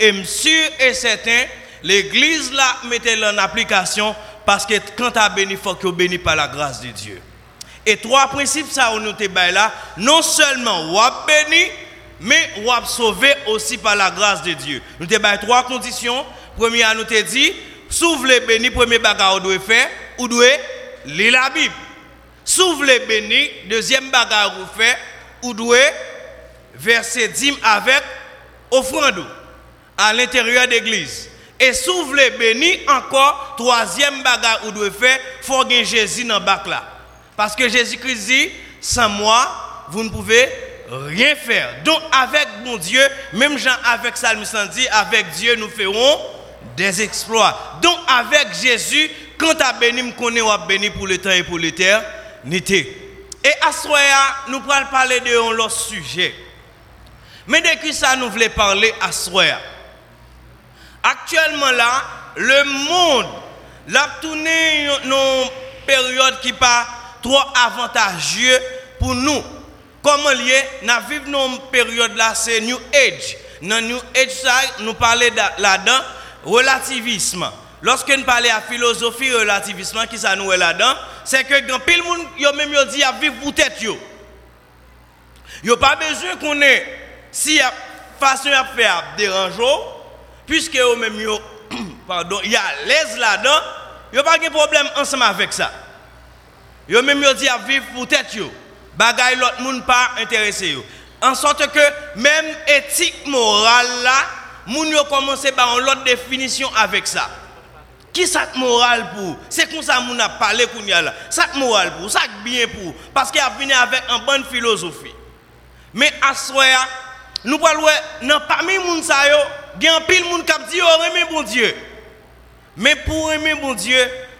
et sûr et certain, l'église là mettez en application parce que quand tu as béni, il faut que tu par la grâce de Dieu. Et trois principes, ça, on nous là, non seulement on béni, mais on sauvé aussi par la grâce de Dieu. Nous avons trois conditions. Première, nous avons dit, s'ouvre les bénis, premier bagage, on doit faire, ou doit lire la Bible. S'ouvre les bénis, deuxième bagage, on fait, ou doit verser dîme avec offrande à l'intérieur de l'église. Et s'ouvre les bénis, encore, troisième bagage, on doit faire, il faut gagner Jésus dans le bac là. Parce que Jésus-Christ dit, sans moi, vous ne pouvez rien faire. Donc avec mon Dieu, même Jean avec Salmiste dit, avec Dieu nous ferons des exploits. Donc avec Jésus, quand tu as béni, me connais, on béni pour le temps et pour l'éternité. Et à ce nous allons parler de un autre sujet. Mais de qui ça nous voulait parler à ce Actuellement là, le monde l'a tourné une période qui pas trop avantageux pour nous. Comment lié, nous vivons une période là, c'est New Age. Dans New Age, ça, nous parlons là-dedans, relativisme. Lorsque nous parlons à philosophie relativisme, qui ça nous est là-dedans, c'est que quand pile monde, yo même dit à vivre pour tête yo. Yo pas besoin qu'on ait si y a façon à faire dérangeant, puisque yo même yo pardon, y a l'aise là-dedans, yo pas de problème ensemble avec ça. Yo même yo dit à vivre pour tête yo. Bagay l'autre monde pas intéressé yo. En sorte que même éthique morale là, moun yo commencé par une autre définition avec ça. Qui ça morale pour? C'est comme ça moun a parlé kounya là. Ça morale pour, ça bien pour? Parce qu'il a venu avec une bonne philosophie. Mais à soya, nous parlons non parmi moun sa yo, gen pile moun k'ap dit oh aimer bon Dieu. Mais pour aimer bon Dieu,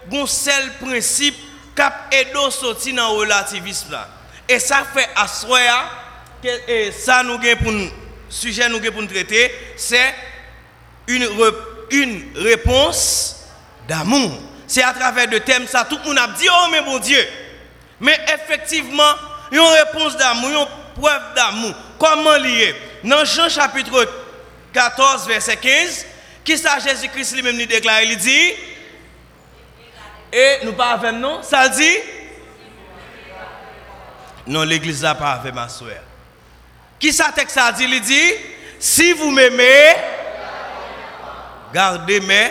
gon seul principe cap edo sorti dans relativisme là. Et ça fait à que ça nous pour sujet nous pour nous traiter, c'est une, une réponse d'amour. C'est à travers de thèmes ça tout le monde a dit oh mais bon Dieu. Mais effectivement, une réponse d'amour, une preuve d'amour. Comment lier? Dans Jean chapitre 14 verset 15, qui ça Jésus-Christ lui-même déclare, il dit et nous pas avec nous, ça dit? Non, l'église n'a pas avec ma soeur. Qui ça texte ça dit? Il dit Si vous m'aimez, gardez mes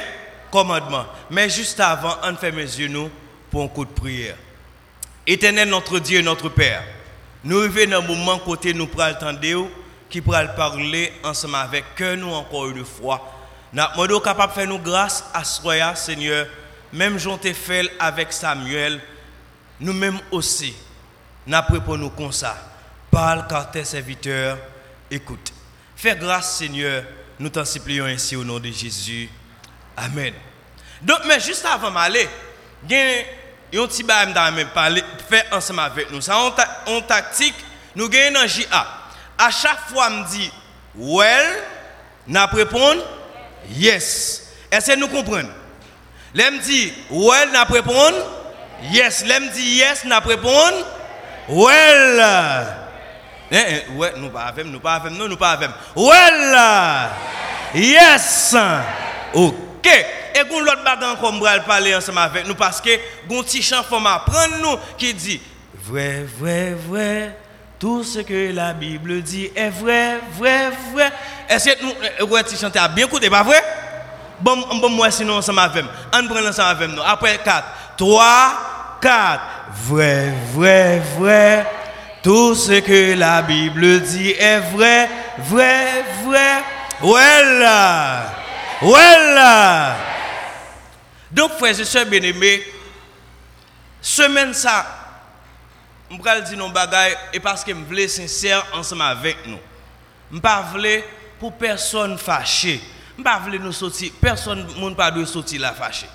commandements. Mais juste avant, on fait mes yeux nous pour un coup de prière. Éternel notre Dieu, notre Père, nous arrivons dans un moment côté nous prenons attendre qui pourra parler ensemble avec nous encore une fois. Nous sommes capables de faire nous grâce à ce Seigneur même Jean fait avec Samuel, nous-mêmes aussi, nous pour nous comme ça. Parle car tes serviteurs écoute. Fais grâce, Seigneur, nous t'en supplions ainsi au nom de Jésus. Amen. Donc, mais juste avant d'aller, il y a un petit parler, faire ensemble avec nous. Ça, on, tactique, nous gagnons un JA. À chaque fois, me dit, well, nous répondre, yes. Est-ce que nous comprenons? L'aime dit, well, n'a répondre? Yes. L'aime dit, yes, n'a répondre? Well. Eh, eh, ouais, nous pas avec, nous pas avec, non, nous pas avec. Well. Yes. OK. Et qu'on l'autre bagan comme bral parler ensemble avec nous parce que gon petit chant faut m'apprendre nous qui dit vrai vrai vrai tout ce que la Bible dit est vrai vrai vrai. Est-ce que nous eh, ouais petit chanter bien écouté pas vrai? Bon, bon, moi, sinon, ensemble avec On prend ensemble avec nous. Après 4. 3, 4. Vrai, vrai, vrai. Tout ce que la Bible dit est vrai, vrai, vrai. Voilà. Voilà. Donc, frères et sœurs bien-aimés, semaine ça, je vais dire nos et parce que je veux sincère ensemble avec nous. Je ne pas pour personne fâché pas voulais nous sortir, personne ne pas de sortir la fâché.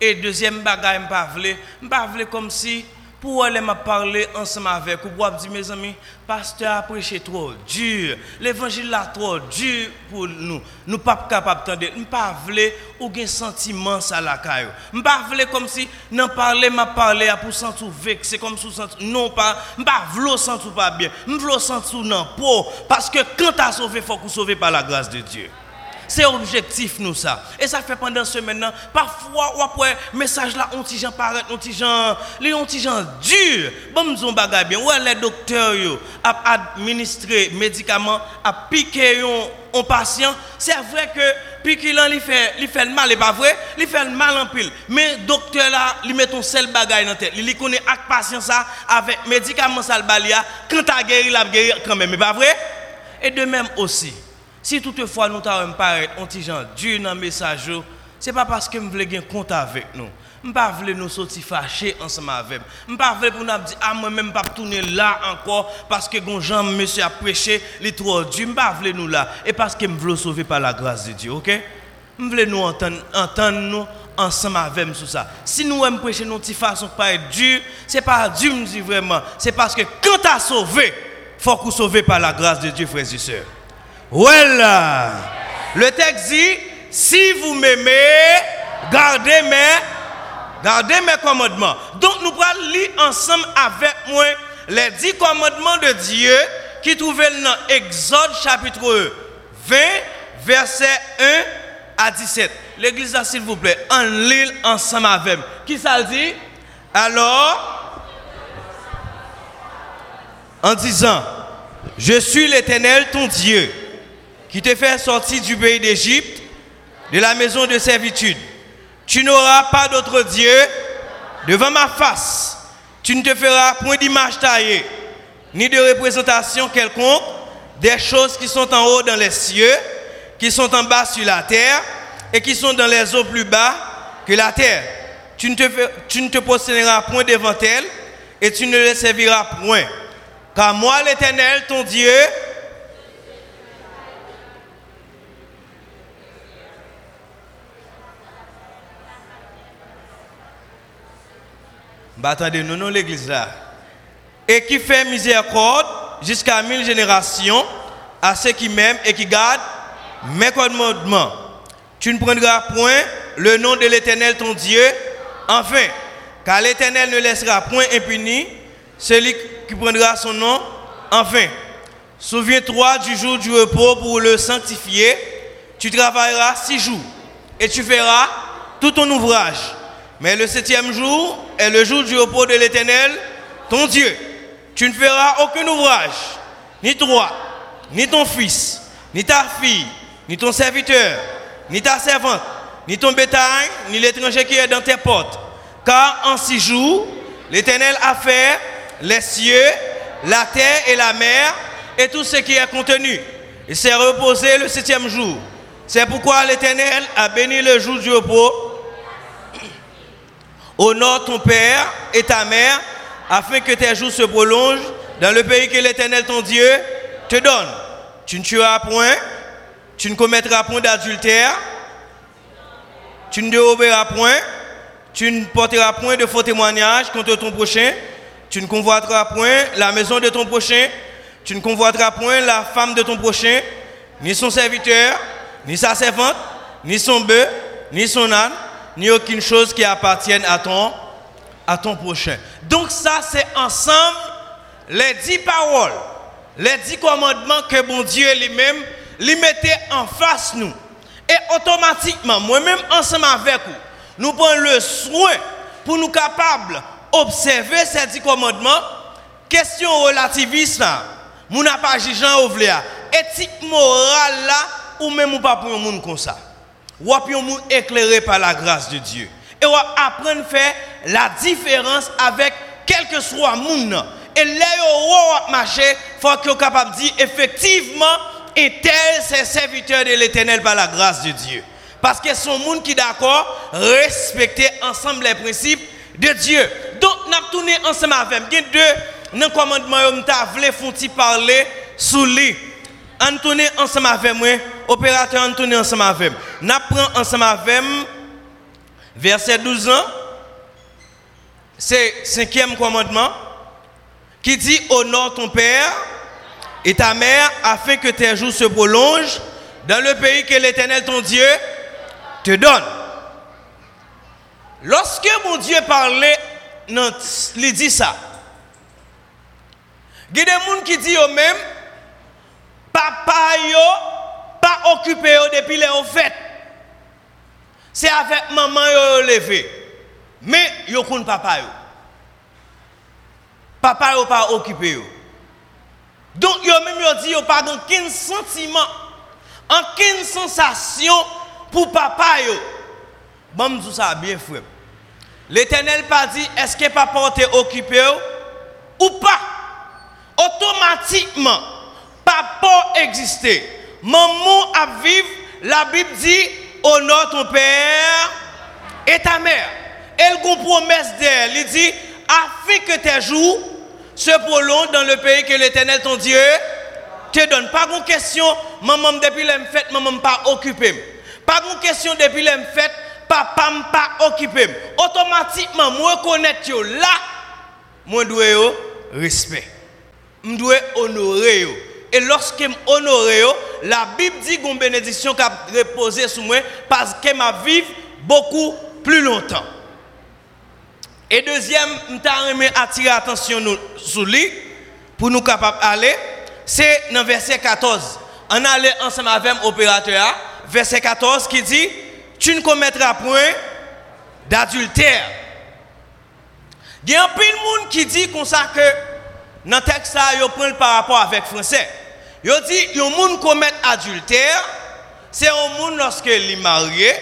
Et deuxième bagaille, je voulais, pas voulais comme si pour aller me parler ensemble avec vous, pour dire mes amis, pasteur a prêché trop dur, l'évangile là trop dur pour nous. Nous pas capables d'entendre, nous pas voulais ou un sentiment ça la caillou. Nous pas voulais comme si n'en parler m'a parler pour sentir vexé comme sous non pas, pas voulais sentir pas bien. Nous voulons sentir non pour parce que quand tu as sauvé, faut que sauvé par la grâce de Dieu. C'est objectif nous ça. Et ça fait pendant ce maintenant, parfois après message là on ti gens paraît on ti gens les on ti gens dur. Bon m'zon bagay bien. Ouais les docteurs yo a administrer médicaments a piquer un patient, c'est vrai que piquer il fait il fait le mal et pas vrai, il fait le mal en pile. Mais docteur là, il met ton seul bagay dans tête. Il connaît avec patient ça avec médicaments ça le balia, quand tu guéri, il a guéri quand même, mais pas vrai? Et de même aussi si toutefois nous t'avons paraît on petit gens Dieu dans message, c'est pas parce que nous voulons un compte avec nous. Je ne pas nous sortir fâchés ensemble avec. Je ne pas pour nous dire ah moi même pas tourner là encore parce que Jean monsieur a prêché les trois Dieu, je ne pas nous là et parce que je veux sauver par la grâce de Dieu, OK? Je veux nous entendre entendre nous ensemble avec nous sur ça. Si nous aimons prêcher nos petites façons pas Dieu, c'est pas Dieu me dit vraiment, c'est parce que quand tu as sauvé, faut que sauver par la grâce de Dieu frères et sœurs. Voilà. Le texte dit, si vous m'aimez, gardez mes, gardez mes commandements. Donc nous allons lire ensemble avec moi les dix commandements de Dieu qui trouvent dans Exode chapitre 20, verset 1 à 17. L'église, s'il vous plaît, en lit ensemble avec moi. Qui ça dit? Alors, en disant, je suis l'Éternel, ton Dieu qui te fait sortir du pays d'Égypte, de la maison de servitude. Tu n'auras pas d'autre Dieu devant ma face. Tu ne te feras point d'image taillée, ni de représentation quelconque des choses qui sont en haut dans les cieux, qui sont en bas sur la terre, et qui sont dans les eaux plus bas que la terre. Tu ne te, tu ne te posterneras point devant elles, et tu ne les serviras point. Car moi, l'Éternel, ton Dieu, Bah, attendez, nous, l'église là. Et qui fait miséricorde jusqu'à mille générations à ceux qui m'aiment et qui gardent mes commandements. Tu ne prendras point le nom de l'Éternel ton Dieu, enfin, car l'Éternel ne laissera point impuni celui qui prendra son nom, enfin. Souviens-toi du jour du repos pour le sanctifier. Tu travailleras six jours et tu feras tout ton ouvrage. Mais le septième jour est le jour du repos de l'Éternel, ton Dieu. Tu ne feras aucun ouvrage, ni toi, ni ton fils, ni ta fille, ni ton serviteur, ni ta servante, ni ton bétail, ni l'étranger qui est dans tes portes. Car en six jours, l'Éternel a fait les cieux, la terre et la mer, et tout ce qui est contenu. Il s'est reposé le septième jour. C'est pourquoi l'Éternel a béni le jour du repos Honore ton père et ta mère, afin que tes jours se prolongent dans le pays que l'Éternel ton Dieu te donne. Tu ne tueras point, tu ne commettras point d'adultère, tu ne déroberas point, tu ne porteras point de faux témoignages contre ton prochain, tu ne convoiteras point la maison de ton prochain, tu ne convoiteras point la femme de ton prochain, ni son serviteur, ni sa servante, ni son bœuf, ni son âne, ni aucune chose qui appartienne à ton, à ton prochain. Donc ça, c'est ensemble les dix paroles, les dix commandements que bon Dieu lui-même les mettait en face nous. Et automatiquement, moi-même ensemble avec vous, nous prenons le soin pour nous capables d'observer ces dix commandements. Question relativiste, nous n'avons pas jugé éthique morale là, ou même pas pour un monde comme ça? Ou monde éclairé par la grâce de Dieu. Et on apprendre à faire la différence avec quel que soit le monde. Et là, on marcher, il faut qu'on capable de dire effectivement, et tel c'est serviteur de l'éternel par la grâce de Dieu. Parce que son monde qui d'accord, respecter ensemble les principes de Dieu. Donc, nous avons tourné ensemble avec. Il y a deux dans le commandement, nous avons parler sous lui. On tourne ensemble avec moi, opérateur on tourne ensemble avec moi. Prenons ensemble avec verset 12 ans, c'est cinquième commandement, qui dit honore ton père et ta mère afin que tes jours se prolongent dans le pays que l'Éternel ton Dieu te donne. Lorsque mon Dieu parlait, il dit ça. Il y a des gens qui disent eux-mêmes, papa yo pas occupé depuis les fêtes. C'est avec maman levé. Mais yo ne papa. Papa yo pas occupé. Donc yo même dit yo pas aucun sentiment, aucune sensation pour papa yo. Bon tout ça bien frère. L'Éternel pas dit est-ce que papa était occupé ou pas? Automatiquement papa existait. Maman a vivre, la Bible dit honore ton père et ta mère. Elle promesse d'elle. Il dit afin que tes jours se prolongent dans le pays que l'Éternel ton Dieu te donne. Pas de question, maman depuis la fête, maman pas occupé. Pas de question depuis la fête, papa pas occupé. Automatiquement, moi connaître là, moi dois respect. Je dois honorer. Et lorsque je honore, la Bible dit une bénédiction qui a reposé sur moi parce qu'elle m'a vécu beaucoup plus longtemps. Et deuxième, je attirer l'attention sur lui pour nous capables d'aller, c'est dans verset 14. On allait ensemble avec l'opérateur, verset 14 qui dit Tu ne commettras point d'adultère. Il y a un peu de monde qui dit comme ça que dans le texte, il prend par rapport avec le français. Il dit un monde commet adultère, c'est un monde lorsque est marié,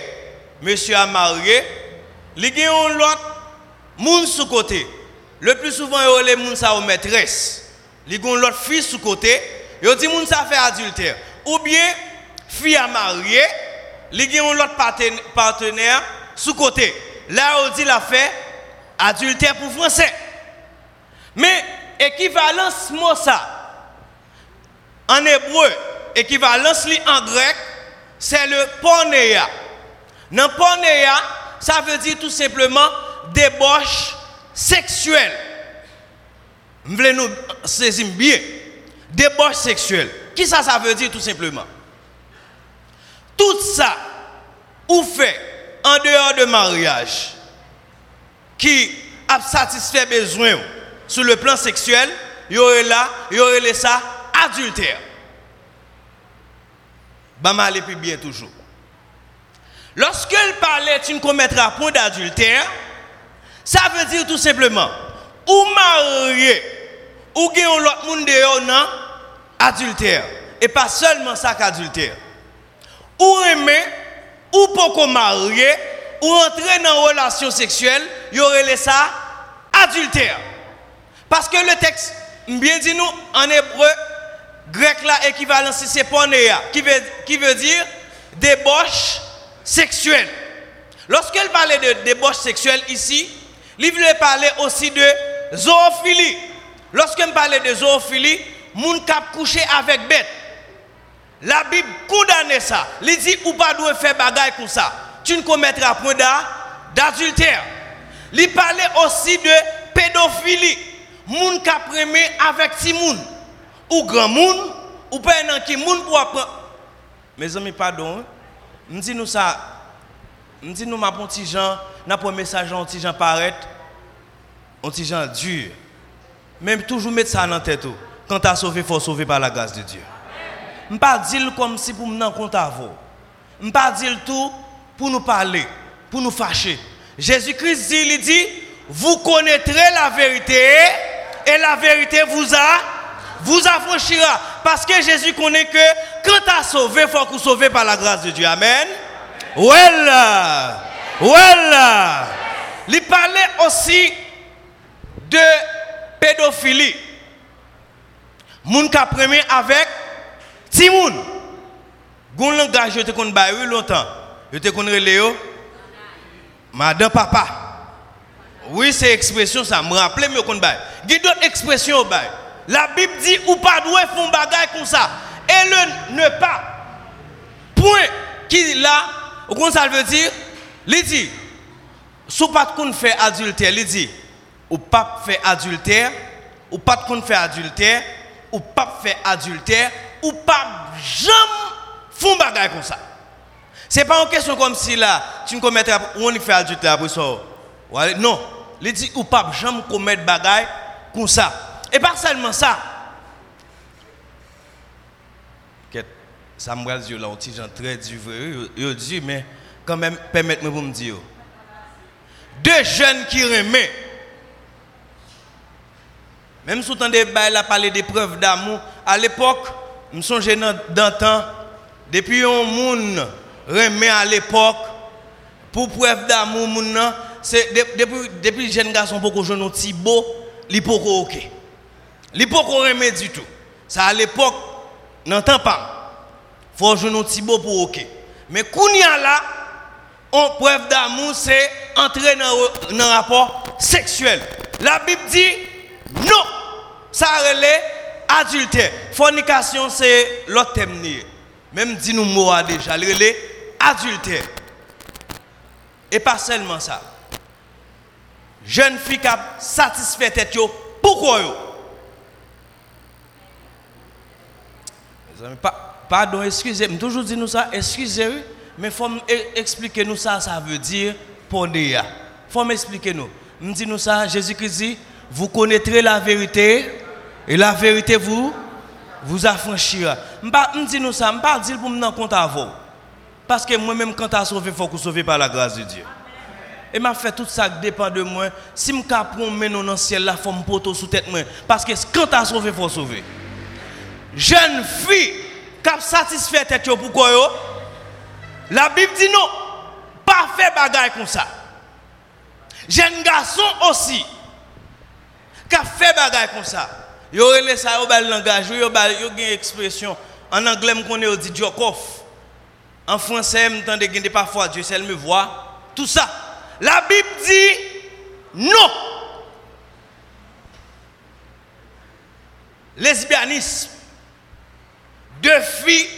monsieur a marié, il y a un moun sous côté. Le plus souvent, il y a les sa maîtresse. Il y a l'autre fille sous côté. Il dit moun ça fait adultère. Ou bien, fille à marier, il y a l'autre partenaire sous côté. Là, on dit la fait adultère pour français. Mais équivalence mot ça en hébreu, équivalence en grec, c'est le pornéa. Dans pornéa, ça veut dire tout simplement débauche sexuelle. Vous voulez nous saisir bien? Débauche sexuelle. Qui ça, ça veut dire tout simplement? Tout ça, ou fait en dehors de mariage, qui a satisfait besoin sur le plan sexuel, il y aurait là, il y aurait ça adultère. Bama allait plus bien toujours. Lorsqu'elle parlait, tu ne commettras point d'adultère, ça veut dire tout simplement, ou marié, ou gagne l'autre monde non adultère. Et pas seulement ça qu'adultère. Ou aimer, ou pourquoi marié, ou entrer dans une relation sexuelle, il y aurait ça adultère. Parce que le texte, bien dit nous, en hébreu, grec là, équivalent, c'est pornéa, qui veut, qui veut dire débauche sexuelle. Lorsqu'elle parlait de débauche sexuelle ici, il voulait parler aussi de zoophilie. Lorsqu'elle parlait de zoophilie, moun cap couché avec bête. La Bible condamne ça. Il dit ou pas doit faire bagaille comme ça. Tu ne commettras point d'adultère. Il parlait aussi de pédophilie. Moun cap avec ti moun ou grand moun ou pas un qui moun pour apprendre. Mes amis pardon. Me dis nous ça. Me dis nous ma petit Jean, n'a pas message un petit Jean paraître. Un petit Jean dur. Même toujours mettre ça dans tête quand tu as sauvé, faut sauver par la grâce de Dieu. Je ne pas dire comme si pour me compte à vous. Je ne pas dire tout pour nous parler, pour nous fâcher. Jésus-Christ dit, il dit, vous connaîtrez la vérité et la vérité vous a vous affranchira. Parce que Jésus connaît que quand tu as sauvé, il faut que sauvé par la grâce de Dieu. Amen. Well, well. Il parlait aussi de pédophilie. Moun ka premier avec Timoun. Gon langage te connais oui longtemps. Je te connais Léo. Madame papa. Oui, c'est expression ça me rappelle mieux qu'on bail. A d'autres expressions au bail. La Bible dit ou pas doit faire bagaille comme ça. Et le ne pas. Point qui là, comment ça veut dire? Il dit, si pas de faire adultère, il dit, ou pas faire adultère, ou pas de faire adultère, ou pas faire adultère, ou pas jamais faire bagaille comme ça. C'est pas une question comme si là, tu ne commettrais on fait adultère après ça. Non, il dit, ou pas jamais commettre bagaille comme ça. Et pas seulement ça. ça me dire là, petit gens très il dit, mais quand même, permettez-moi de me dire. Deux jeunes qui remettent, même si vous entendez parler des preuves d'amour, à l'époque, je me souviens d'antan, depuis un monde remet à l'époque, pour preuve d'amour, c'est depuis, depuis les jeunes garçons, pour que je petit beau, il pas Il pas remet du tout. Ça à l'époque, n'entend pas. Faut jouer un petit beau pour ok. Mais a là, on preuve d'amour, c'est entrer dans un rapport sexuel. La Bible dit non. Ça relève adultère. Fornication, c'est l'autre thème. Même dit nous mots déjà. Le adultère. Et pas seulement ça. Jeune fille qui a satisfait tête, pourquoi Pardon, excusez, moi toujours dit nous ça, excusez-moi, mais il faut expliquer nous ça, ça veut dire pondéa. Il faut m'expliquer nous. Me dit nous ça, Jésus-Christ dit, vous connaîtrez la vérité et la vérité vous vous affranchira. Me dit nous ça, me pas dire pour me compte à vous. Parce que moi-même quand tu sauvé, il faut que sauvé par la grâce de Dieu. Et m'a fait tout ça qui dépend de moi. Si je prends dans le ciel, là, faut me poteau sous tête. Parce que quand tu as sauvé, il faut sauver. Jeune fille qui a satisfait tête pourquoi yo? La Bible dit non. Pas fait bagaille comme ça. Jeune garçon aussi qui a fait bagaille comme ça. Yo relé ça au bel langage, yo yo une expression en anglais me connaît dit Jokov. En français, me tande gagner parfois Dieu seul me voit. Tout ça. La Bible dit non. Lesbianisme deux filles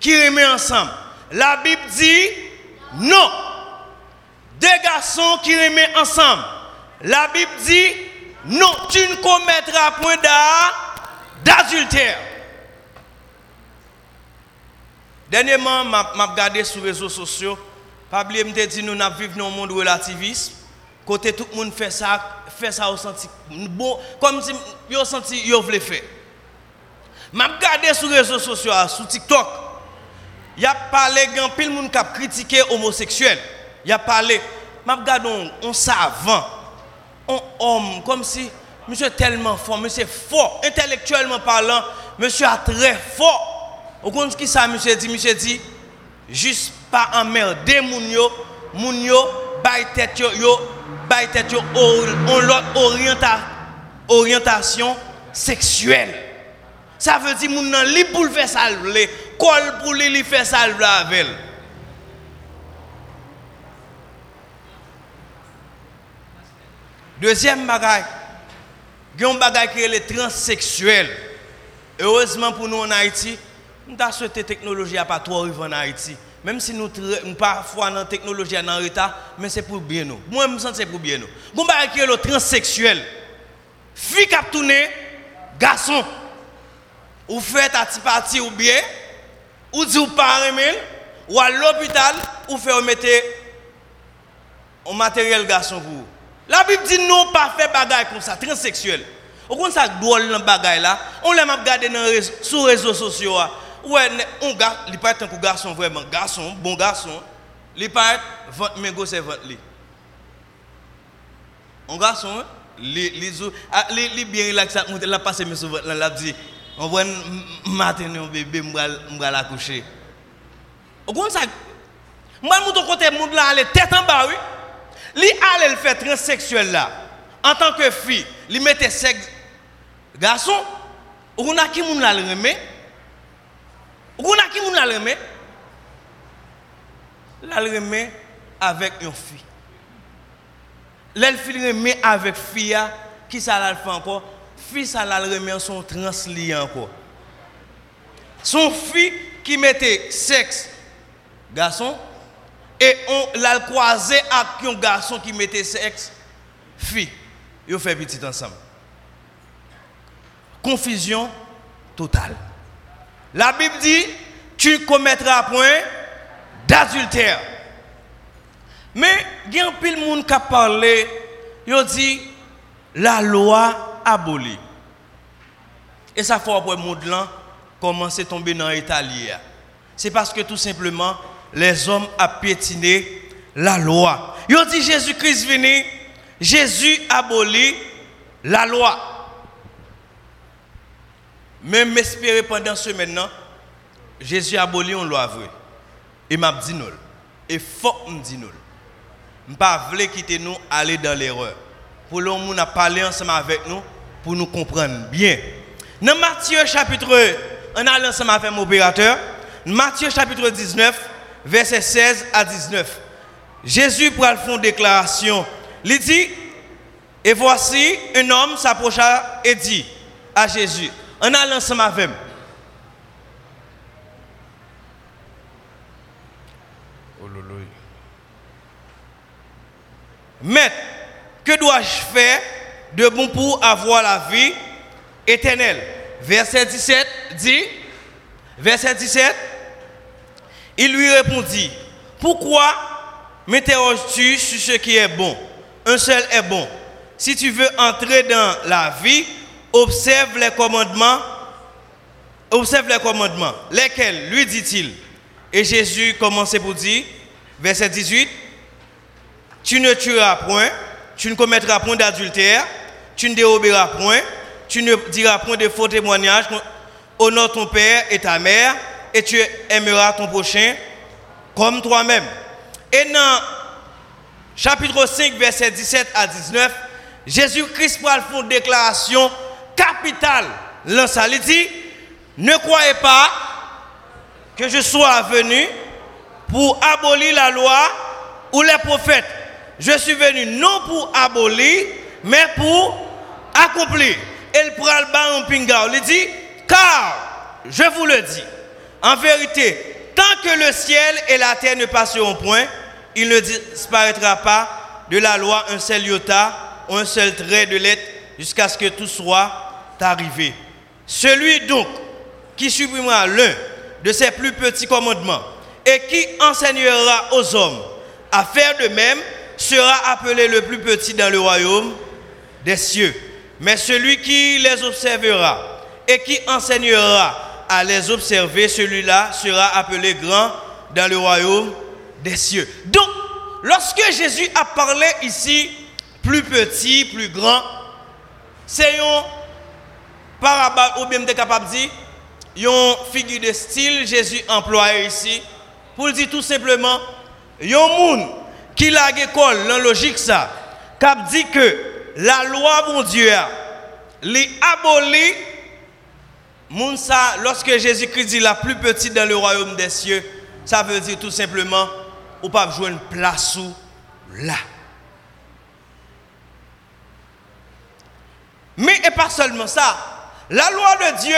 qui remettent ensemble. La Bible dit non. Deux garçons qui remettent ensemble. La Bible dit non, tu ne commettras point d'adultère. Dernièrement, je regardé sur les réseaux sociaux. Oublier, me dit nous vivons dans un monde relativiste. Côté tout le monde fait ça, fait ça au senti comme si yo senti faire. Je regardé sur les réseaux sociaux, sur TikTok. Il y a parlé, a pile monde qui a critiqué homosexuel. Il y a parlé, je regardé un savant, un homme, comme si monsieur tellement fort, monsieur fort, intellectuellement parlant, monsieur est très fort. Comprenez ce que ça, monsieur dit? Monsieur dit, juste pas emmerder moun yo, moun yo, tête yo, yo, yo, on l'autre orientation sexuelle. Ça veut dire que nan li pour le faire salver, kol pour li faire salver avec Deuxième bagaille, il y a un bagage qui est transsexuel. Heureusement pour nous en Haïti, nous avons souhaité technologie à pas trop arriver en Haïti. Même si nous sommes parfois dans la technologie en retard, mais c'est pour bien nous. Moi, je me sens c'est pour bien nous. Il y a un bagage qui est transsexuel. Fille qui garçon ou faites à parti ou bien, ou dit ou pas ou à l'hôpital, ou fait mettre un matériel garçon pour vous. La Bible dit non, pas faire bagaille comme ça, transsexuel. Au contraire, ça drôle dans bagaille là, on l'a regardé sur les réseaux sociaux. Ouais, un gars, il pas être un garçon vraiment, garçon, bon garçon, il pas être votre mégo c'est votre lit. Un garçon, les les bien relaxé, il a passé mes souvenirs, il a dit on voit matin un bébé m'bral la coucher. Au compte ça moi mon côté monde là aller tête en bas. Li allait le faire transsexuel là en tant que fille, li mettait sexe garçon. On a qui moun la le remet? On a qui moun le remet? Remet avec une fille. Avec fille qui ça la fils à la remet son encore. Son fils qui mettait sexe garçon et on l'a croisé avec un garçon qui mettait sexe fille. Ils fait petit ensemble. Confusion totale. La Bible dit tu commettras point d'adultère. Mais il y a un pile monde qui a parlé, il dit la loi aboli. Et ça fait après le monde là commencer à tomber dans l'Italie. C'est parce que tout simplement, les hommes ont piétiné la loi. Ils ont dit Jésus-Christ venu, Jésus abolit la loi. Même m'espérer pendant ce maintenant, Jésus abolit une loi vraie. Et m'a dit nous. Et faut me dire nous. Je ne pas quitter nous aller dans l'erreur. Pour le monde a parlé ensemble avec nous pour nous comprendre bien. Dans Matthieu chapitre, on a ensemble avec mon opérateur. Matthieu chapitre 19, verset 16 à 19. Jésus pour faire une déclaration. Il dit, et voici un homme s'approcha et dit à Jésus, on a ensemble avec Maître, que dois-je faire de bon pour avoir la vie éternelle Verset 17 dit, verset 17, il lui répondit, pourquoi m'interroges-tu sur ce qui est bon? Un seul est bon. Si tu veux entrer dans la vie, observe les commandements. Observe les commandements. Lesquels? Lui dit-il. Et Jésus commençait pour dire, verset 18, tu ne tueras point, tu ne commettras point d'adultère, tu ne déroberas point, tu ne diras point de faux témoignages, honore ton père et ta mère, et tu aimeras ton prochain comme toi-même. Et dans chapitre 5, verset 17 à 19, Jésus-Christ faire une déclaration capitale. Il dit, ne croyez pas que je sois venu pour abolir la loi ou les prophètes. Je suis venu non pour abolir, mais pour accomplir. Et le prend le en pinga. Il dit, car, je vous le dis, en vérité, tant que le ciel et la terre ne passeront point, il ne disparaîtra pas de la loi un seul iota ou un seul trait de lettre jusqu'à ce que tout soit arrivé. Celui donc qui supprimera l'un de ses plus petits commandements et qui enseignera aux hommes à faire de même sera appelé le plus petit dans le royaume des cieux. Mais celui qui les observera et qui enseignera à les observer, celui-là sera appelé grand dans le royaume des cieux. Donc, lorsque Jésus a parlé ici, plus petit, plus grand, c'est un parabole, ou bien capable de dire, une figure de style Jésus employé ici, pour dire tout simplement, un monde qui a l'école, dans logique ça, qui dit que la loi, mon Dieu, les abolit, lorsque Jésus-Christ dit la plus petite dans le royaume des cieux, ça veut dire tout simplement, ou pas jouer une place où là. Mais et pas seulement ça, la loi de Dieu,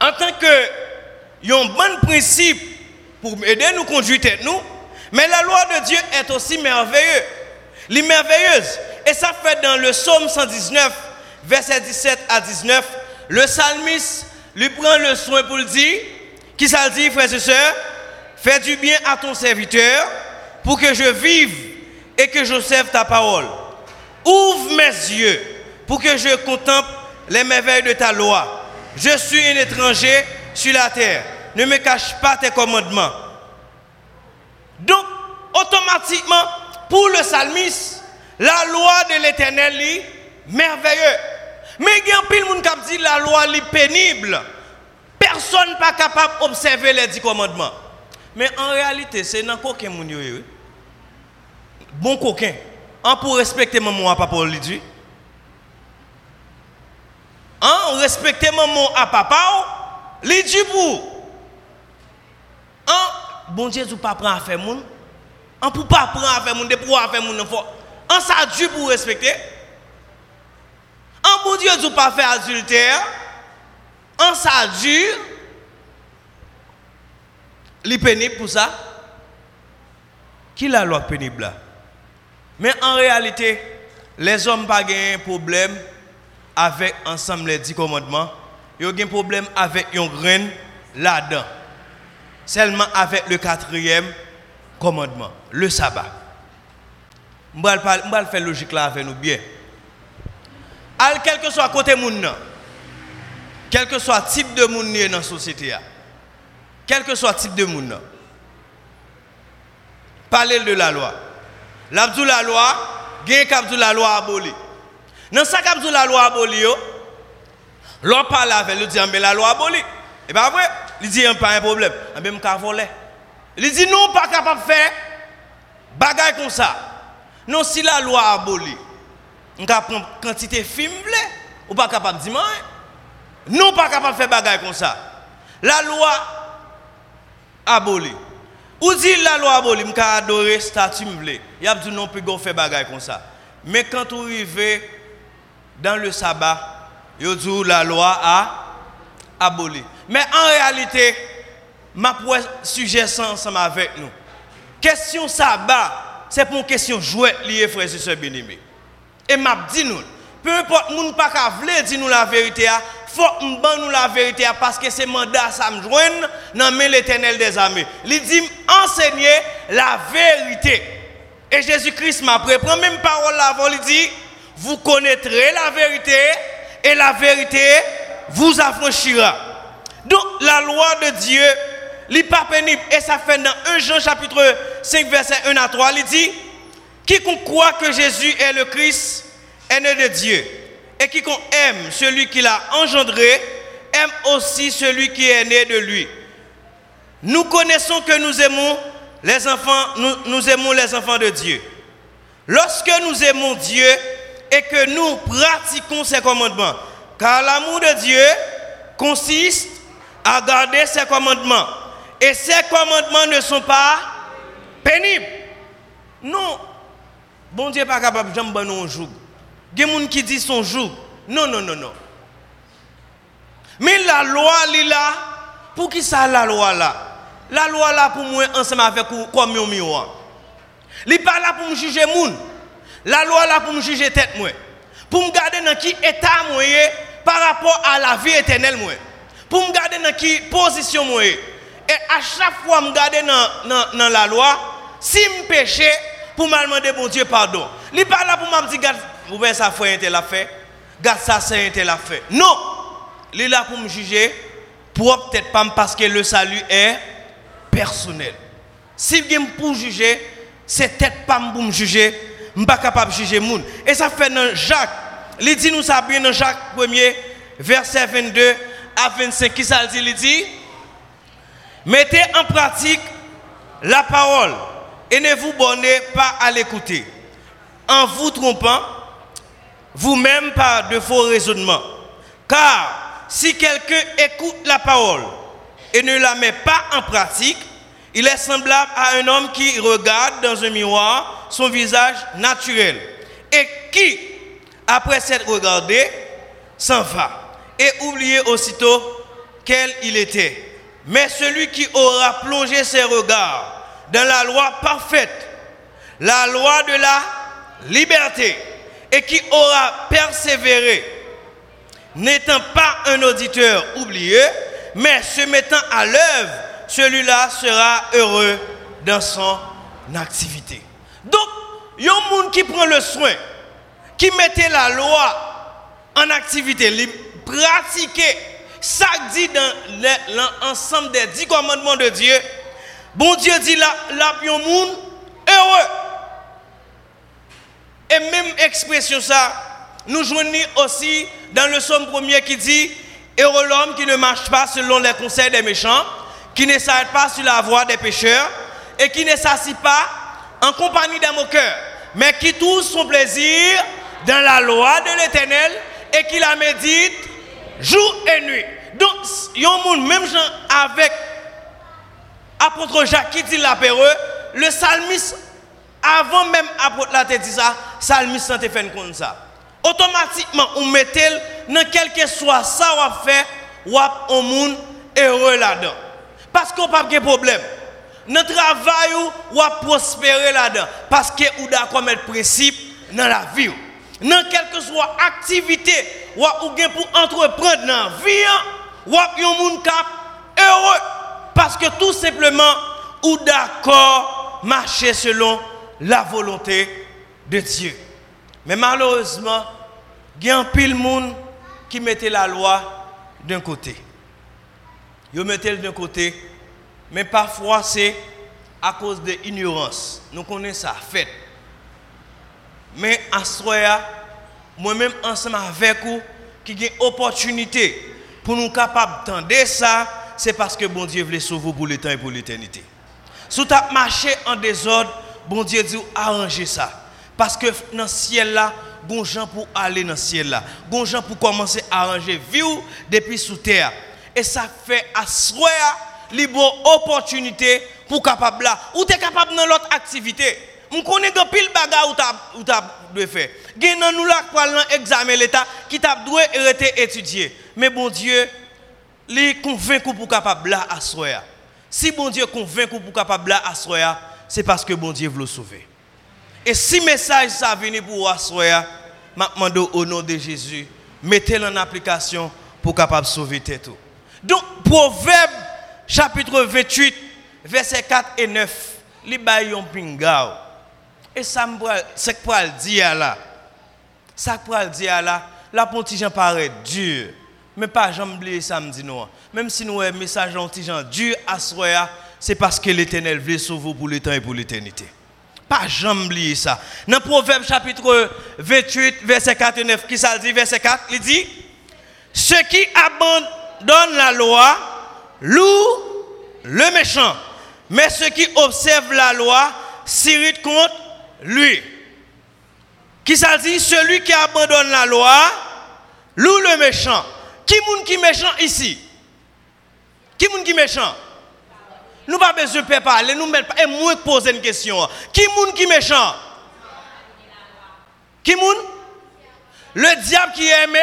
en tant que un bon principe pour aider nous conduire nous, mais la loi de Dieu est aussi merveilleuse. Merveilleuse. Et ça fait dans le psaume 119, verset 17 à 19, le psalmiste lui prend le soin pour le dire, qui ça dit, frères et sœurs, fais du bien à ton serviteur pour que je vive et que j'observe ta parole. Ouvre mes yeux pour que je contemple les merveilles de ta loi. Je suis un étranger sur la terre. Ne me cache pas tes commandements. Donc, automatiquement, pour le psalmiste, la loi de l'éternel est merveilleuse. Mais il y a un pile monde qui dit la loi est pénible. Personne n'est pas capable d'observer les dix commandements. Mais en réalité, c'est dans coquin moun Bon coquin. On pour respecter maman à papa lui dit. On respecter maman à papa lui dit pour. En bon Dieu, vous pas prendre à faire moun. On peut pas prendre à faire moun, de pour faire moun En ça Dieu pour respecter. En bon Dieu, vous pas faire adultère. En ça Dieu les pénible pour ça. Qui la loi pénible là? Mais en réalité, les hommes pas un problème avec ensemble les dix commandements. Ils ont un problème avec une graine là-dedans. Seulement avec le quatrième commandement, le sabbat. Je vais faire logique là avec nous bien. Al, quel que soit côté moun, quel que soit type de monde dans la société, quel que soit type de monde. Parler de la loi. L'abdou la loi, gain qu'abdou la loi aboli. Dans ça qu'abdou la loi aboli, l'on parle avec lui, dit, mais la loi aboli. Et bien après, il dit, pas un problème. Voler. Il dit, non, pas capable de faire bagaille comme ça. Non, si la loi aboli, on prendre quantité de films, ou pas capable de dire, non, pas capable de faire bagaille comme ça. La loi aboli. Ou dit la loi aboli, je adorer statut Il y a dit non, plus faire bagaille comme ça. Mais quand vous arrivez dans le sabbat, vous dit la loi a aboli. Mais en réalité, ma sujet ensemble avec nous. Question sabbat, c'est pour une question jouet liée, frères et sœurs bien Et m'a dit nous, peu importe, moun pas qu'à vle dire nous la vérité, faut m'ban nous la vérité parce que c'est mandat ça me joindre dans l'éternel des armées. Il dit enseigner la vérité. Et Jésus-Christ m'a prend même parole avant, il dit, vous connaîtrez la vérité et la vérité vous affranchira. Donc la loi de Dieu, pénible. Et ça fait dans 1 Jean chapitre 5 verset 1 à 3, il dit, quiconque croit que Jésus est le Christ est né de Dieu. Et quiconque aime celui qui l'a engendré, aime aussi celui qui est né de lui. Nous connaissons que nous aimons les enfants, nous aimons les enfants de Dieu. Lorsque nous aimons Dieu et que nous pratiquons ses commandements, car l'amour de Dieu consiste à garder ses commandements. Et ces commandements ne sont pas pénibles. Non. Bon Dieu n'est pas capable de nous jour. Il y a gens qui disent son jour. Non, non, non, non. Mais la loi, là. Pour qui ça, la loi là? La loi là, pour moi, ensemble avec comme un miroir. Elle n'est pas là pour me juger moun. La loi là pour me juger tête moi. Pour me garder dans qui état moi par rapport à la vie éternelle moi. Pour me garder dans qui position moi. Et à chaque fois me garder dans, dans, la loi, si me péché, pour me demander bon Dieu pardon. Il n'est pas là pour me dire vous ça frère était l'a fait, garde ça c'est était l'a fait. Non, il est là pour me juger, pour peut-être pas parce que le salut est personnel. Si je pour juger, c'est peut-être pas pour me juger, je ne suis pas capable de juger. Et ça fait dans Jacques, il dit nous ça bien dans Jacques 1er, verset 22 à 25, qui ça dit? Il dit Mettez en pratique la parole et ne vous bornez pas à l'écouter. En vous trompant, vous-même par de faux raisonnements. Car si quelqu'un écoute la parole et ne la met pas en pratique, il est semblable à un homme qui regarde dans un miroir son visage naturel et qui, après s'être regardé, s'en va et oublie aussitôt quel il était. Mais celui qui aura plongé ses regards dans la loi parfaite, la loi de la liberté, et qui aura persévéré, n'étant pas un auditeur oublié, mais se mettant à l'œuvre, celui-là sera heureux dans son activité. Donc, il y a un monde qui prend le soin, qui mettait la loi en activité, pratiquer ça dit dans l'ensemble des dix commandements de Dieu. Bon Dieu dit là, là, monde heureux. Et même expression ça, nous joignons aussi dans le somme premier qui dit Heureux l'homme qui ne marche pas selon les conseils des méchants, qui ne s'arrête pas sur la voie des pécheurs et qui ne s'assit pas en compagnie des moqueurs, mais qui trouve son plaisir dans la loi de l'éternel et qui la médite jour et nuit. Donc, il y a un monde, même avec apôtre Jacques qui dit l'apéro, le psalmiste avant même apôtre la dit ça, salmiste santé fait comme ça. Automatiquement, on mettait dans quel que soit ça on fait, on monde heureux là-dedans. Parce qu'on pas de problème. Dans le travail, ou prospérer là-dedans. Parce que ou d'accord le principe dans la vie. Dans quelle que soit activité, ou pour entreprendre dans la vie, ou un monde heureux. Parce que tout simplement, ou d'accord marcher selon la volonté de Dieu. Mais malheureusement, il y a un pile monde qui mettait la loi d'un côté. Ils mettaient d'un côté Mais parfois, c'est à cause de l'ignorance. Nous connaissons ça, fait. Mais à moi-même, ensemble avec vous, qui une opportunité pour nous capables d'entendre ça, c'est parce que bon Dieu voulait sauver pour le temps et pour l'éternité. Si tu as marché en désordre, bon Dieu dit arranger ça. Parce que dans le ciel là, bon gens pour aller dans le ciel là. Bon gens pour commencer à arranger vie depuis sous terre. Et ça fait à une bonne opportunité pour capable là. Ou tu capable dans l'autre activité. On connaît que pile bagarre ou tu as faire. Gen nan nous là pour examen l'état qui t'a dû être étudié. Mais bon Dieu, les convaincu pour capable à Si bon Dieu convaincu pour capable à c'est parce que bon Dieu veut le sauver. Et si message ça venu pour assoya, m'a au nom de Jésus, mettez-le en application pour capable sauver tout. Donc Proverbe chapitre 28 verset 4 et 9, li bayon pingao. Et ça me c'est quoi le dire là Ça quoi le dire là La pontigen paraît dur. Mais pas jamais oublier samedi nous. Même si nous avons un message gens dur à soya, c'est parce que l'Éternel veut sauver pour le temps et pour l'éternité. Pas jamais oublier ça. Dans Proverbe chapitre 28, verset 4 et 9, qui ça dit, verset 4, il dit Ceux qui abandonnent la loi louent le méchant, mais ceux qui observent la loi s'irritent contre lui. Qui ça dit Celui qui abandonne la loi loue le méchant. Qui est qui méchant ici? Qui est qui méchant? Nous pas besoin de parler, nous pas et moi poser une question. Qui est qui méchant? Qui est Le diable qui est aimé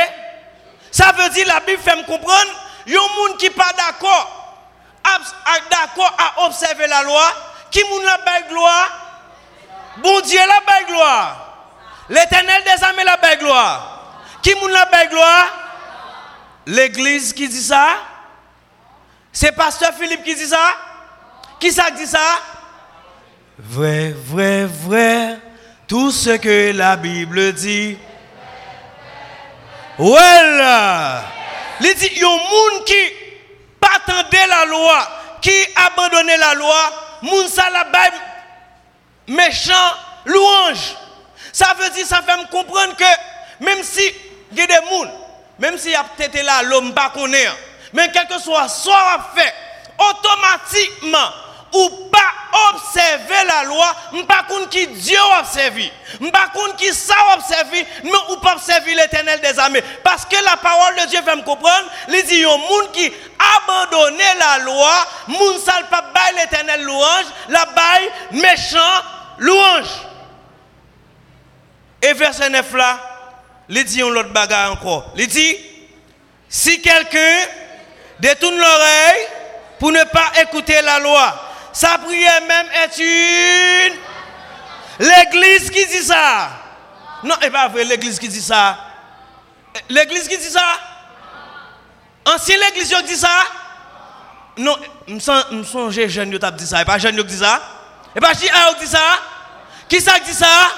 Ça veut dire la Bible fait me comprendre, il y a un monde qui pas d'accord d'accord à observer la loi, qui est la belle gloire Bon Dieu la belle gloire. L'éternel des armées la belle gloire. Qui est la belle gloire? L'église qui dit ça? C'est pasteur Philippe qui dit ça? Qui ça dit ça? Vrai, vrai, vrai. Tout ce que la Bible dit. Voilà. Il dit, il y a un monde qui pas la loi, qui abandonnait la loi, moun la Bible méchant louange. Ça veut dire, ça fait me comprendre que même si il y a des gens, même si y a peut-être là, l'homme pas mais quel que soit soit fait, automatiquement, ou pas observer la loi, pas qui Dieu observe, pas qui ça observe, mais ou pas observer l'éternel des armées. Parce que la parole de Dieu fait me comprendre, il dit, qui abandonne la loi, moun pas bail l'éternel louange, la bail méchant louange. Et verset 9 là, il dit un autre bagarre encore. Il dit, si quelqu'un détourne l'oreille pour ne pas écouter la loi, sa prière même est une. L'église qui dit ça. Non, et pas vrai, l'église qui dit ça. L'église qui dit ça. Ancien l'église qui dit ça. Non, je me sens jeune qui dit ça. Pas jeune qui dit ça. Et pas qui dit ça. Qui ça dit ça?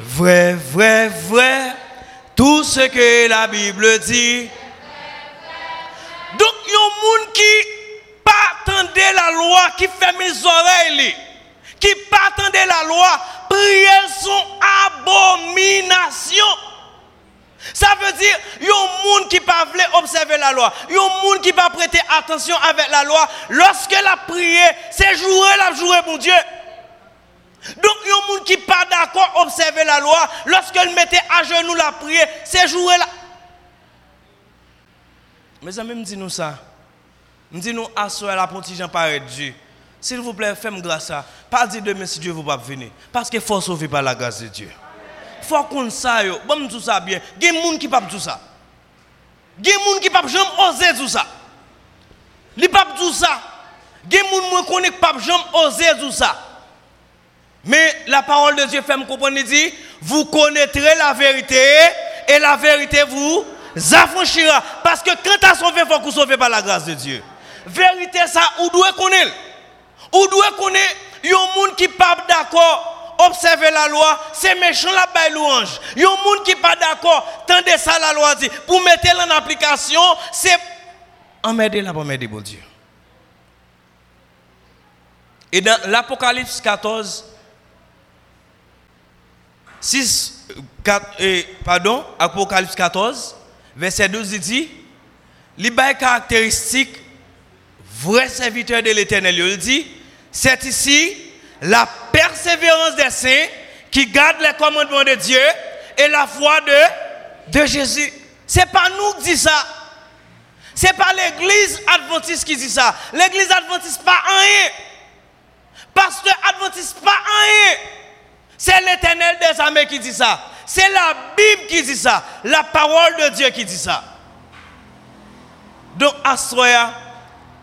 Vrai, vrai, vrai. Tout ce que la Bible dit. Donc, il y a un monde qui pas attendez la loi, qui fait mes oreilles, qui pas attendez la loi, prières sont abomination. Ça veut dire, il y a un monde qui pas observer la loi. Il y a un monde qui pas prêter attention avec la loi. Lorsque la prière, c'est jouer, la jouer, mon Dieu. Donc, il y a un monde qui pas d'accord observer la loi. Lorsqu'elle mettait à genoux la prière, c'est jouer la. Mes amis me disent nous ça. Nous disons, à la petit Jean Dieu. S'il vous plaît, faites-moi grâce à Pas dire demain si Dieu veut pas venir. Parce qu'il faut sauver par la grâce de Dieu fò kon sa yo, bon tout ça bien, gen moun ki pap tout ça. Gen moun ki pap jam osé tout ça. Li pap tout ça. Gen moun mwen konnen pap jam osé tout ça. Mais la parole de Dieu fait me comprendre dit, vous connaîtrez la vérité et la vérité vous affranchira parce que quand tu as sauvé, il faut que qu'on sauvé par la grâce de Dieu. Vérité ça ou doit connaître. Ou doit connaître Il y a un monde qui pas d'accord observer la loi, c'est méchant la baille louange. Il y a un monde qui pas d'accord, tendez ça la loi dit. Pour mettre en application, c'est emmerder la bonne bon Dieu. Et dans l'Apocalypse 14, 6, pardon, Apocalypse 14, verset 12, il dit, les bails caractéristiques, vrai serviteur de l'éternel, il dit, c'est ici la persévérance des saints qui gardent les commandements de Dieu et la foi de, de Jésus. C'est pas nous qui dit ça. C'est pas l'église adventiste qui dit ça. L'église adventiste pas rien. Pasteur adventiste pas rien. C'est l'éternel des armées qui dit ça. C'est la Bible qui dit ça. La parole de Dieu qui dit ça. Donc, à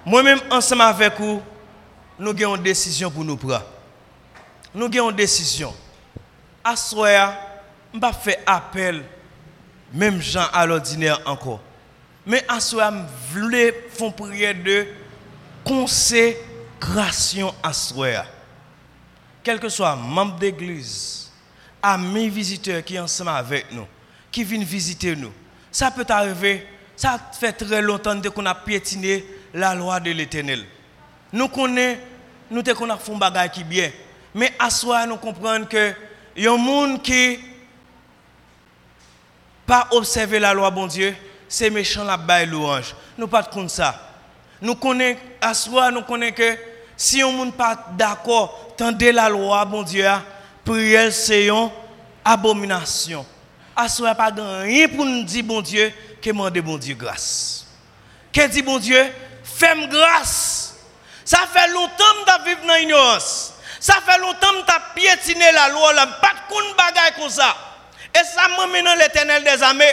moi-même, ensemble avec vous, nous avons une décision pour nous prendre. Nous avons une décision. À soya, je ne faire appel, même gens à l'ordinaire encore. Mais à soya, je voulais faire prière de consécration à soya. Quel que soit membre d'église, amis visiteurs qui sont ensemble avec nous, qui viennent visiter nous, ça peut arriver, ça fait très longtemps qu'on a piétiné la loi de l'éternel. Nous connaissons, nous te connaissons font bagage qui bien. Mais à soi, nous comprenons que il y a un monde qui pas observer la loi, bon Dieu, c'est méchant la baille louange. Nous pas de ça. Nous connaissons, à soi, nous connaissons que si on monde pas d'accord, tendez la loi, bon Dieu, prière c'est une abomination. À soi, pas rien pour nous dire, bon Dieu, que demander bon Dieu grâce. Que dit bon Dieu, fais grâce. Ça fait longtemps que tu vivre dans l'ignorance. Ça fait longtemps que tu piétiné la loi, là, pas de bagaille comme ça. Et ça m'a maintenant l'éternel des armées.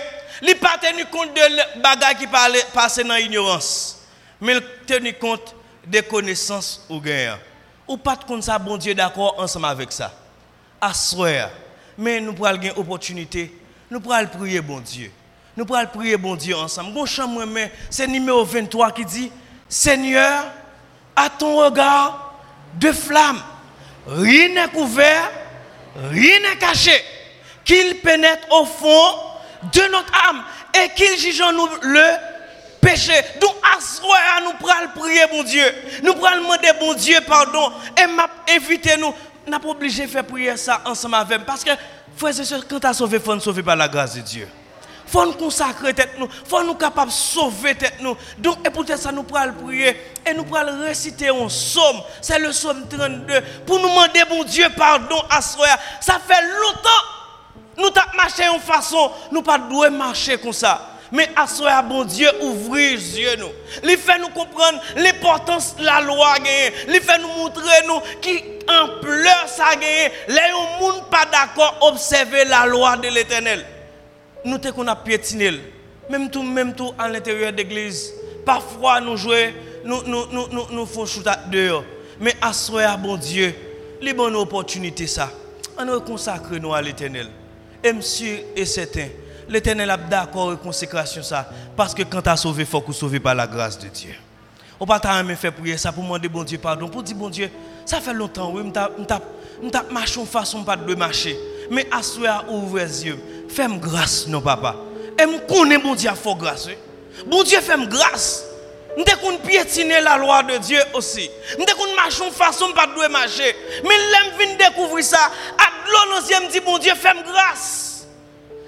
Il n'a pas tenu compte de bagaille qui passent dans l'ignorance. Mais il tenu compte des connaissances ou gain. Ou pas de compte ça, bon Dieu, d'accord, ensemble avec ça. À Mais nous pourrons avoir une opportunité. Nous pourrons prier, bon Dieu. Nous pourrons prier, bon Dieu, ensemble. Bon chambre, c'est numéro 23 qui dit Seigneur, à ton regard de flamme, rien n'est couvert, rien n'est caché, qu'il pénètre au fond de notre âme et qu'il juge en nous le péché. Donc, à nous pourrons prier, bon Dieu. Nous pourrons demander, bon Dieu, pardon. Et m'a invité nous. Nous pas obligé de faire prier ça ensemble avec Parce que, frères et sœurs, quand tu as sauvé, faut sauver par la grâce de Dieu faut nous consacrer tête nous, faut nous capables de sauver tête nous. Donc, et ça, nous pourrons prier et nous pourrons réciter un psaume. C'est le psaume 32. Pour nous demander, bon Dieu, pardon à soi. Ça fait longtemps, nous avons marché en façon, nous pas doué marcher comme ça. Mais à soi, bon Dieu, ouvrir les yeux nous. Il fait nous comprendre l'importance de la loi. Il fait nous montrer nous qui en pleurs ça gagne. Les gens pas d'accord observer la loi de l'éternel nous te qu'on a piétiné. Même tout, même tout à l'intérieur de l'église. Parfois nous jouons, nous nous nous nous, nous faisons dehors. Mais à soi, bon Dieu, les bonnes opportunités ça. On nous consacre nous à l'éternel. Et monsieur et certain, l'éternel a d'accord avec consécration ça. Parce que quand tu as sauvé, il faut que tu sauves par la grâce de Dieu. On pas même faire prier ça pour demander bon Dieu pardon. Pour dire bon Dieu, ça fait longtemps, oui, je marché en façon pas de marcher. Mais à soi, ouvre les yeux. Fais-moi grâce, non, papa. Et je connais, bon Dieu, faut grâce. Bon Dieu, fais-moi grâce. Je qu'on piétiner la loi de Dieu aussi. Je qu'on marcher en façon pas de marcher. Mais l'aime vient découvrir ça. À l'eau, me dit, bon Dieu, fais-moi grâce.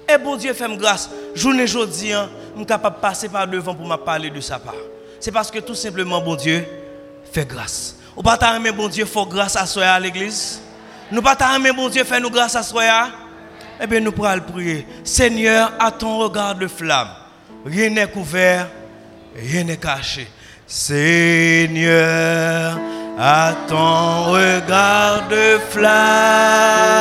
Et bon Dieu, fais-moi grâce. Journée aujourd'hui, je suis capable de passer par devant pour me parler de sa part. C'est parce que tout simplement, bon Dieu, fait grâce. Ou pas mais bon Dieu, faut grâce à soi à l'église? Nous pas mais bon Dieu, fais nous grâce à soi eh bien, nous pourrons prier. Seigneur, à ton regard de flamme, rien n'est couvert, rien n'est caché. Seigneur, à ton regard de flamme.